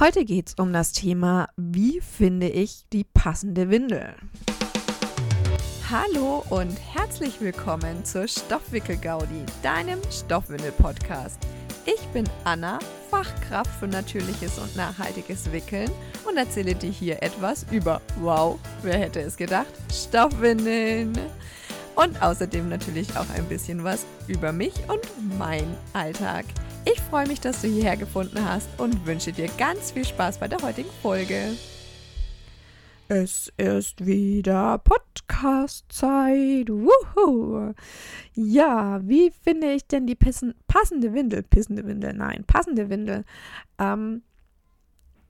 Heute geht es um das Thema, wie finde ich die passende Windel? Hallo und herzlich willkommen zur Stoffwickel-Gaudi, deinem Stoffwindel-Podcast. Ich bin Anna, Fachkraft für natürliches und nachhaltiges Wickeln und erzähle dir hier etwas über, wow, wer hätte es gedacht, Stoffwindeln. Und außerdem natürlich auch ein bisschen was über mich und mein Alltag. Ich freue mich, dass du hierher gefunden hast und wünsche dir ganz viel Spaß bei der heutigen Folge. Es ist wieder Podcast-Zeit. Wuhu. Ja, wie finde ich denn die passende Windel? Pissende Windel, nein, passende Windel. Ähm,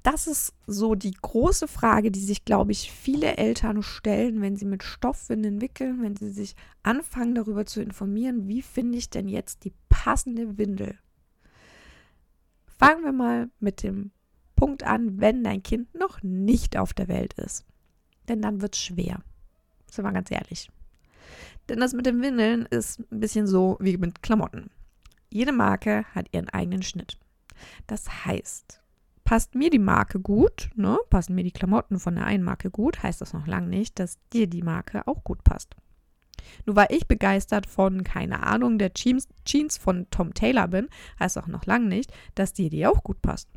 das ist so die große Frage, die sich, glaube ich, viele Eltern stellen, wenn sie mit Stoffwindeln wickeln, wenn sie sich anfangen, darüber zu informieren, wie finde ich denn jetzt die passende Windel? Fangen wir mal mit dem Punkt an, wenn dein Kind noch nicht auf der Welt ist. Denn dann wird es schwer. Sind wir ganz ehrlich. Denn das mit dem Windeln ist ein bisschen so wie mit Klamotten. Jede Marke hat ihren eigenen Schnitt. Das heißt, passt mir die Marke gut, ne, passen mir die Klamotten von der einen Marke gut, heißt das noch lange nicht, dass dir die Marke auch gut passt. Nur weil ich begeistert von, keine Ahnung, der Jeans, von Tom Taylor bin, heißt auch noch lange nicht, dass dir die auch gut passt.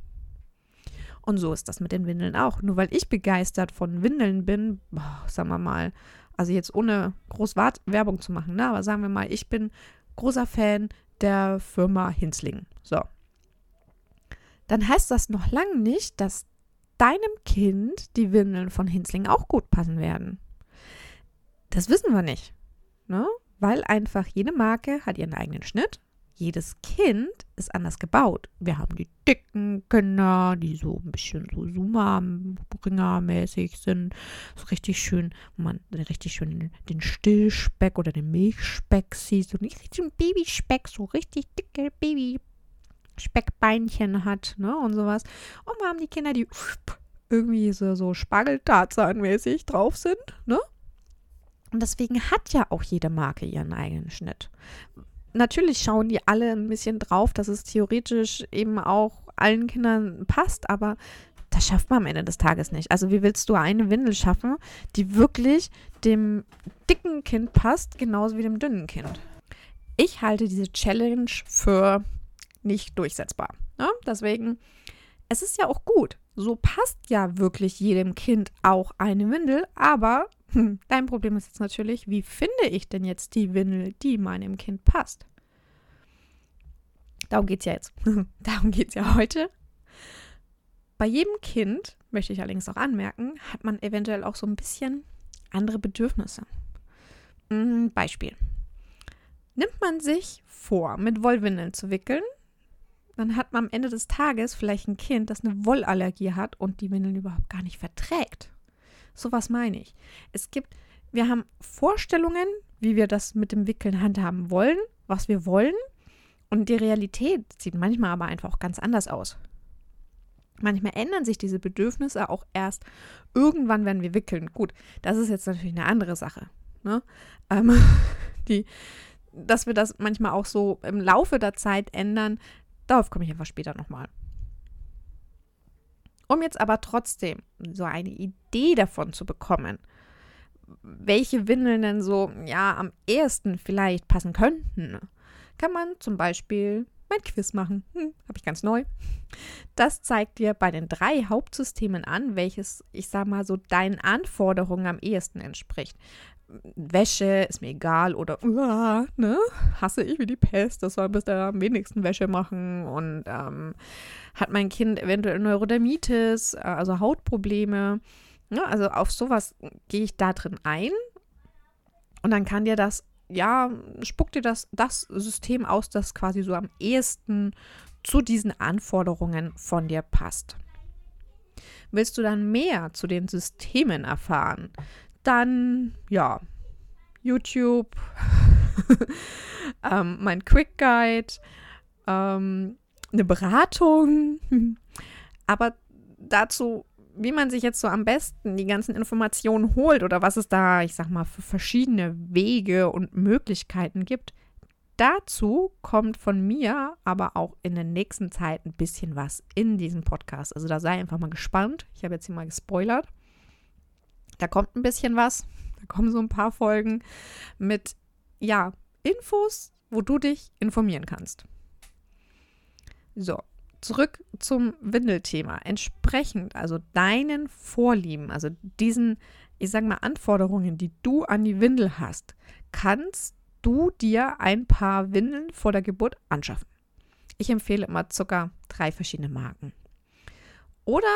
Und so ist das mit den Windeln auch. Nur weil ich begeistert von Windeln bin, boah, sagen wir mal, also jetzt ohne groß Werbung zu machen, ne, aber sagen wir mal, ich bin großer Fan der Firma Hinsling. So. Dann heißt das noch lange nicht, dass deinem Kind die Windeln von Hinsling auch gut passen werden. Das wissen wir nicht. Ne? Weil einfach jede Marke hat ihren eigenen Schnitt. Jedes Kind ist anders gebaut. Wir haben die dicken Kinder, die so ein bisschen so Zuma-Bringer-mäßig sind. So richtig schön, wo man richtig schön den Stillspeck oder den Milchspeck sieht. So nicht richtig ein Babyspeck, so richtig dicke Babyspeckbeinchen hat, ne? Und sowas. Und wir haben die Kinder, die irgendwie so, so Spargeltarzan-mäßig drauf sind, ne? Und deswegen hat ja auch jede Marke ihren eigenen Schnitt. Natürlich schauen die alle ein bisschen drauf, dass es theoretisch eben auch allen Kindern passt, aber das schafft man am Ende des Tages nicht. Also wie willst du eine Windel schaffen, die wirklich dem dicken Kind passt, genauso wie dem dünnen Kind? Ich halte diese Challenge für nicht durchsetzbar. Ne? Deswegen, es ist ja auch gut. So passt ja wirklich jedem Kind auch eine Windel, aber hm, dein Problem ist jetzt natürlich, wie finde ich denn jetzt die Windel, die meinem Kind passt? Darum geht es ja jetzt. Darum geht es ja heute. Bei jedem Kind, möchte ich allerdings auch anmerken, hat man eventuell auch so ein bisschen andere Bedürfnisse. Hm, Beispiel. Nimmt man sich vor, mit Wollwindeln zu wickeln, dann hat man am Ende des Tages vielleicht ein Kind, das eine Wollallergie hat und die Windeln überhaupt gar nicht verträgt. Sowas meine ich. Es gibt, wir haben Vorstellungen, wie wir das mit dem Wickeln handhaben wollen, was wir wollen. Und die Realität sieht manchmal aber einfach auch ganz anders aus. Manchmal ändern sich diese Bedürfnisse auch erst irgendwann, wenn wir wickeln. Gut, das ist jetzt natürlich eine andere Sache. Ne? Ähm, die, dass wir das manchmal auch so im Laufe der Zeit ändern, darauf komme ich einfach später nochmal. Um jetzt aber trotzdem so eine Idee davon zu bekommen, welche Windeln denn so, ja, am ehesten vielleicht passen könnten, kann man zum Beispiel mein Quiz machen. Hm, Habe ich ganz neu. Das zeigt dir bei den drei Hauptsystemen an, welches, ich sag mal, so deinen Anforderungen am ehesten entspricht. Wäsche ist mir egal oder uh, ne, hasse ich wie die Pest, das soll bis der am wenigsten Wäsche machen und ähm, hat mein Kind eventuell Neurodermitis, äh, also Hautprobleme. Ja, also auf sowas gehe ich da drin ein und dann kann dir das, ja, spuckt dir das, das System aus, das quasi so am ehesten zu diesen Anforderungen von dir passt. Willst du dann mehr zu den Systemen erfahren, dann ja, YouTube, ähm, mein Quick Guide, ähm, eine Beratung. Aber dazu, wie man sich jetzt so am besten die ganzen Informationen holt oder was es da, ich sag mal, für verschiedene Wege und Möglichkeiten gibt, dazu kommt von mir aber auch in der nächsten Zeit ein bisschen was in diesem Podcast. Also da sei einfach mal gespannt. Ich habe jetzt hier mal gespoilert. Da kommt ein bisschen was. Da kommen so ein paar Folgen mit, ja, Infos, wo du dich informieren kannst. So, zurück zum Windelthema. Entsprechend, also deinen Vorlieben, also diesen, ich sage mal, Anforderungen, die du an die Windel hast, kannst du dir ein paar Windeln vor der Geburt anschaffen. Ich empfehle immer sogar drei verschiedene Marken. Oder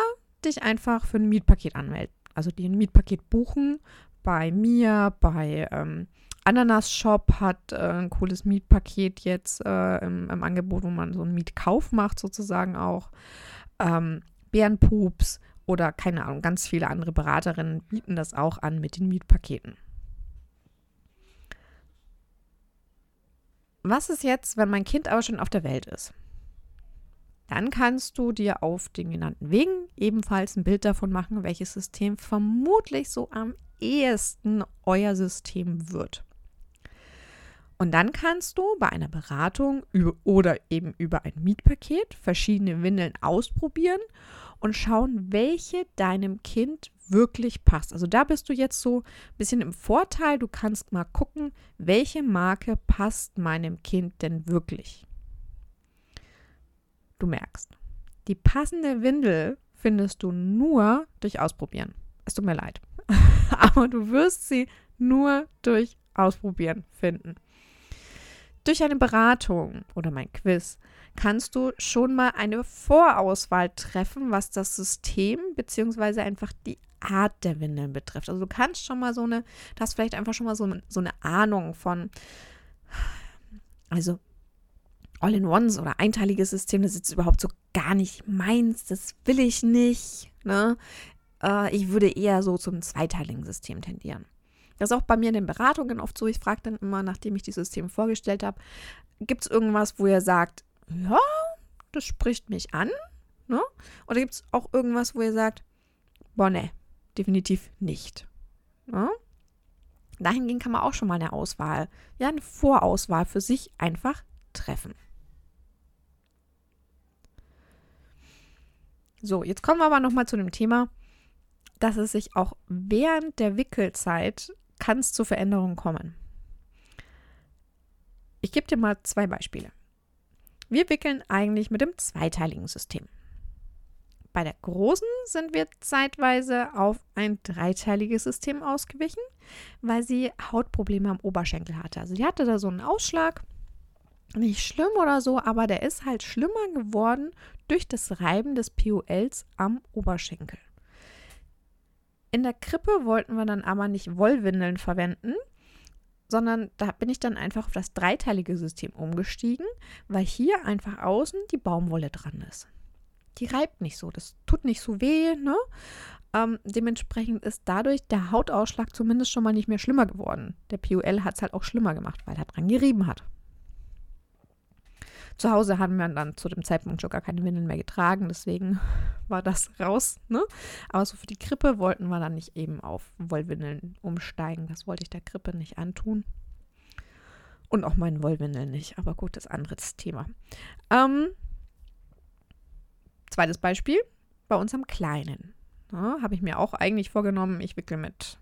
dich einfach für ein Mietpaket anmelden. Also dir ein Mietpaket buchen bei mir, bei ähm, Ananas Shop hat äh, ein cooles Mietpaket jetzt äh, im, im, Angebot, wo man so einen Mietkauf macht sozusagen auch. Ähm, Bärenpups oder keine Ahnung, ganz viele andere Beraterinnen bieten das auch an mit den Mietpaketen. Was ist jetzt, wenn mein Kind aber schon auf der Welt ist? Dann kannst du dir auf den genannten Wegen ebenfalls ein Bild davon machen, welches System vermutlich so am ehesten euer System wird. Und dann kannst du bei einer Beratung oder eben über ein Mietpaket verschiedene Windeln ausprobieren und schauen, welche deinem Kind wirklich passt. Also da bist du jetzt so ein bisschen im Vorteil. Du kannst mal gucken, welche Marke passt meinem Kind denn wirklich. Du merkst, die passende Windel findest du nur durch Ausprobieren. Es tut mir leid. Aber du wirst sie nur durch Ausprobieren finden. Durch eine Beratung oder mein Quiz kannst du schon mal eine Vorauswahl treffen, was das System bzw. einfach die Art der Windeln betrifft. Also du kannst schon mal so eine, du hast vielleicht einfach schon mal so, so eine Ahnung von, also All-in-Ones oder einteiliges System, das ist überhaupt so gar nicht meins, das will ich nicht. Ne? Äh, ich würde eher so zum zweiteiligen System tendieren. Das ist auch bei mir in den Beratungen oft so. Ich frage dann immer, nachdem ich die Systeme vorgestellt habe, gibt es irgendwas, wo ihr sagt, ja, das spricht mich an? Ne? Oder gibt es auch irgendwas, wo ihr sagt, boah, ne, definitiv nicht. Ne? Dahingehend kann man auch schon mal eine Auswahl, ja, eine Vorauswahl für sich einfach treffen. So, jetzt kommen wir aber nochmal zu dem Thema, dass es sich auch während der Wickelzeit kann es zu Veränderungen kommen. Ich gebe dir mal zwei Beispiele. Wir wickeln eigentlich mit dem zweiteiligen System. Bei der großen sind wir zeitweise auf ein dreiteiliges System ausgewichen, weil sie Hautprobleme am Oberschenkel hatte. Also die hatte da so einen Ausschlag, nicht schlimm oder so, aber der ist halt schlimmer geworden durch das Reiben des POLs am Oberschenkel. In der Krippe wollten wir dann aber nicht Wollwindeln verwenden, sondern da bin ich dann einfach auf das dreiteilige System umgestiegen, weil hier einfach außen die Baumwolle dran ist. Die reibt nicht so, das tut nicht so weh, ne? Ähm, dementsprechend ist dadurch der Hautausschlag zumindest schon mal nicht mehr schlimmer geworden. Der POL hat es halt auch schlimmer gemacht, weil er dran gerieben hat. Zu Hause haben wir dann zu dem Zeitpunkt schon gar keine Windeln mehr getragen, deswegen war das raus. Ne? Aber so für die Krippe wollten wir dann nicht eben auf Wollwindeln umsteigen. Das wollte ich der Krippe nicht antun. Und auch meinen Wollwindeln nicht. Aber gut, das anderes Thema. Ähm, zweites Beispiel. Bei unserem Kleinen. Ja, Habe ich mir auch eigentlich vorgenommen, ich wickle mit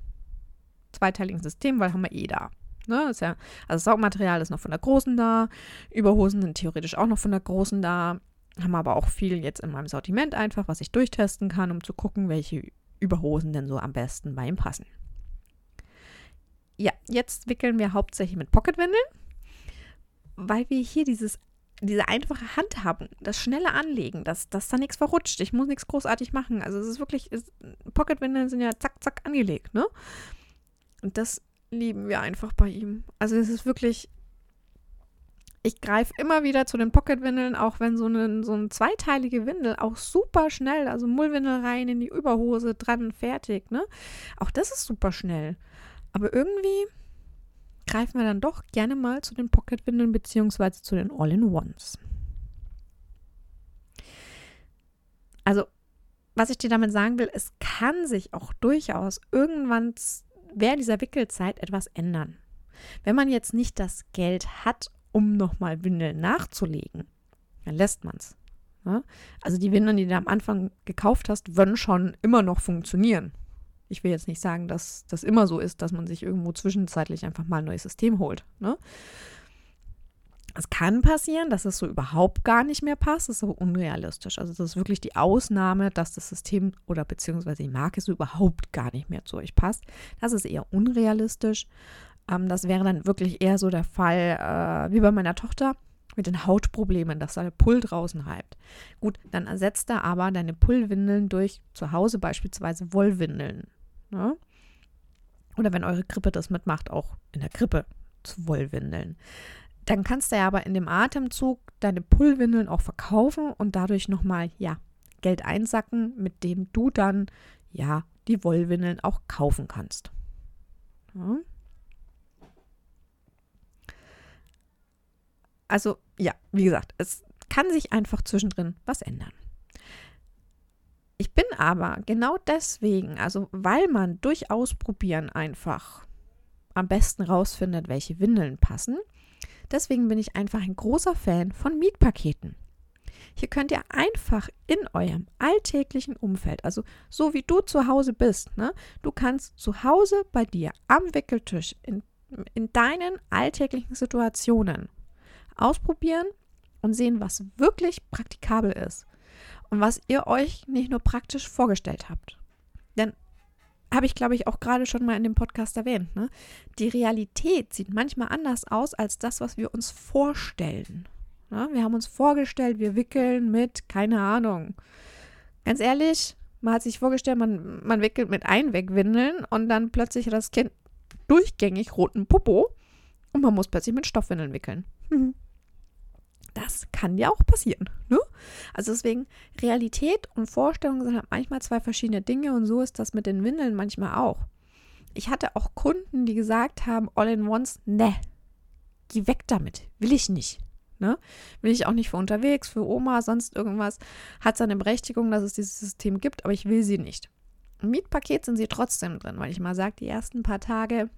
zweiteiligen System, weil haben wir eh da. Ne, ist ja, also Saugmaterial ist noch von der Großen da. Überhosen sind theoretisch auch noch von der Großen da. Haben aber auch viel jetzt in meinem Sortiment einfach, was ich durchtesten kann, um zu gucken, welche Überhosen denn so am besten bei ihm passen. Ja, jetzt wickeln wir hauptsächlich mit Pocketwindeln, weil wir hier dieses, diese einfache Handhabung, das schnelle Anlegen, dass, dass da nichts verrutscht. Ich muss nichts großartig machen. Also es ist wirklich, Pocketwindeln sind ja zack, zack angelegt, ne? Und das lieben wir einfach bei ihm. Also es ist wirklich, ich greife immer wieder zu den Pocketwindeln, auch wenn so eine, so eine zweiteilige Windel auch super schnell, also Mullwindel rein in die Überhose, dran, fertig, ne? Auch das ist super schnell. Aber irgendwie greifen wir dann doch gerne mal zu den Pocketwindeln beziehungsweise zu den All-in-Ones. Also, was ich dir damit sagen will, es kann sich auch durchaus irgendwann während dieser Wickelzeit etwas ändern. Wenn man jetzt nicht das Geld hat, um nochmal Windeln nachzulegen, dann lässt man es. Ja? Also die Windeln, die du am Anfang gekauft hast, würden schon immer noch funktionieren. Ich will jetzt nicht sagen, dass das immer so ist, dass man sich irgendwo zwischenzeitlich einfach mal ein neues System holt. Ne? Es kann passieren, dass es so überhaupt gar nicht mehr passt. Das ist aber unrealistisch. Also das ist wirklich die Ausnahme, dass das System oder beziehungsweise die Marke so überhaupt gar nicht mehr zu euch passt. Das ist eher unrealistisch. Ähm, das wäre dann wirklich eher so der Fall äh, wie bei meiner Tochter mit den Hautproblemen, dass deine Pull draußen reibt. Gut, dann ersetzt er aber deine Pullwindeln durch zu Hause beispielsweise Wollwindeln. Ne? Oder wenn eure Krippe das mitmacht, auch in der Krippe zu Wollwindeln. Dann kannst du ja aber in dem Atemzug deine Pullwindeln auch verkaufen und dadurch nochmal, ja, Geld einsacken, mit dem du dann, ja, die Wollwindeln auch kaufen kannst. Ja. Also, ja, wie gesagt, es kann sich einfach zwischendrin was ändern. Ich bin aber genau deswegen, also weil man durch Ausprobieren einfach am besten rausfindet, welche Windeln passen, deswegen bin ich einfach ein großer Fan von Mietpaketen. Hier könnt ihr einfach in eurem alltäglichen Umfeld, also so wie du zu Hause bist, ne, du kannst zu Hause bei dir am Wickeltisch in, in deinen alltäglichen Situationen ausprobieren und sehen, was wirklich praktikabel ist und was ihr euch nicht nur praktisch vorgestellt habt. Denn habe ich, glaube ich, auch gerade schon mal in dem Podcast erwähnt. Ne? Die Realität sieht manchmal anders aus als das, was wir uns vorstellen. Ne? Wir haben uns vorgestellt, wir wickeln mit, keine Ahnung. Ganz ehrlich, man hat sich vorgestellt, man, man wickelt mit Einwegwindeln und dann plötzlich hat das Kind durchgängig roten Popo und man muss plötzlich mit Stoffwindeln wickeln. Mhm. Das kann ja auch passieren. Ne? Also deswegen, Realität und Vorstellung sind halt manchmal zwei verschiedene Dinge und so ist das mit den Windeln manchmal auch. Ich hatte auch Kunden, die gesagt haben, All-in-Ones, ne, geh weg damit, will ich nicht. Ne? Will ich auch nicht für unterwegs, für Oma, sonst irgendwas. Hat seine Berechtigung, dass es dieses System gibt, aber ich will sie nicht. Im Mietpaket sind sie trotzdem drin, weil ich mal sage, die ersten paar Tage,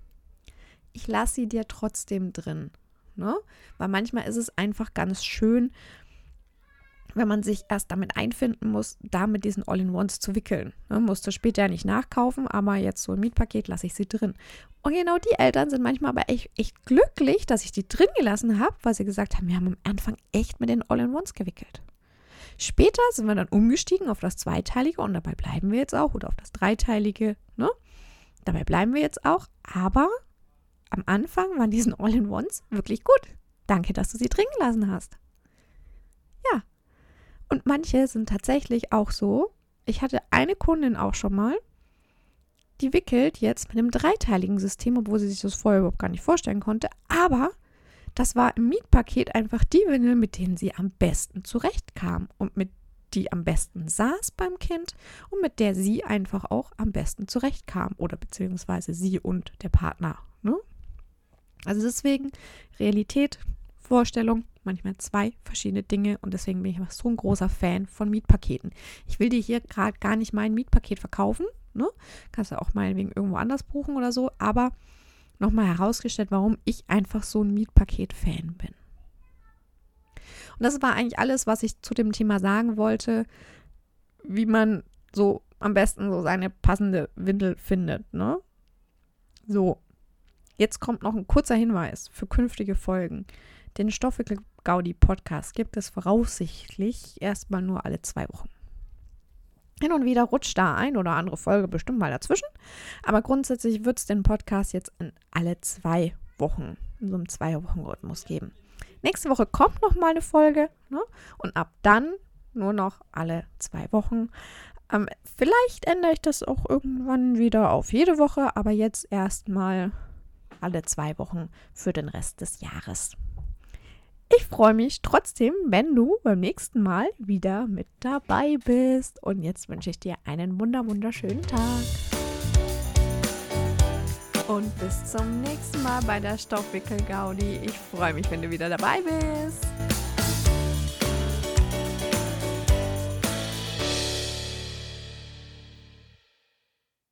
ich lasse sie dir trotzdem drin. Ne? Weil manchmal ist es einfach ganz schön, wenn man sich erst damit einfinden muss, da mit diesen All-in-Ones zu wickeln. Ne? Musste später ja nicht nachkaufen, aber jetzt so im Mietpaket lasse ich sie drin. Und genau die Eltern sind manchmal aber echt, echt glücklich, dass ich die drin gelassen habe, weil sie gesagt haben, wir haben am Anfang echt mit den All-in-Ones gewickelt. Später sind wir dann umgestiegen auf das Zweiteilige und dabei bleiben wir jetzt auch oder auf das Dreiteilige. Ne? Dabei bleiben wir jetzt auch, aber am Anfang waren diesen All-in-Ones wirklich gut. Danke, dass du sie drin gelassen hast. Ja. Und manche sind tatsächlich auch so. Ich hatte eine Kundin auch schon mal, die wickelt jetzt mit einem dreiteiligen System, obwohl sie sich das vorher überhaupt gar nicht vorstellen konnte. Aber das war im Mietpaket einfach die Windel, mit denen sie am besten zurechtkam und mit die am besten saß beim Kind und mit der sie einfach auch am besten zurechtkam oder beziehungsweise sie und der Partner. Ne? Also deswegen Realität, Vorstellung, manchmal zwei verschiedene Dinge und deswegen bin ich einfach so ein großer Fan von Mietpaketen. Ich will dir hier gerade gar nicht mein Mietpaket verkaufen, ne? Kannst du auch meinetwegen irgendwo anders buchen oder so, aber nochmal herausgestellt, warum ich einfach so ein Mietpaket-Fan bin. Und das war eigentlich alles, was ich zu dem Thema sagen wollte, wie man so am besten so seine passende Windel findet, ne? So, Jetzt kommt noch ein kurzer Hinweis für künftige Folgen. Den Stoffwickel Gaudi Podcast gibt es voraussichtlich erstmal nur alle zwei Wochen. Hin und wieder rutscht da ein oder andere Folge bestimmt mal dazwischen. Aber grundsätzlich wird es den Podcast jetzt in alle zwei Wochen, in so einem Zwei-Wochen-Rhythmus geben. Nächste Woche kommt noch mal eine Folge ne? und ab dann nur noch alle zwei Wochen. Ähm, vielleicht ändere ich das auch irgendwann wieder auf jede Woche, aber jetzt erstmal alle zwei Wochen für den Rest des Jahres. Ich freue mich trotzdem, wenn du beim nächsten Mal wieder mit dabei bist. Und jetzt wünsche ich dir einen wunder wunderschönen Tag. Und bis zum nächsten Mal bei der Stoffwickel Gaudi. Ich freue mich, wenn du wieder dabei bist.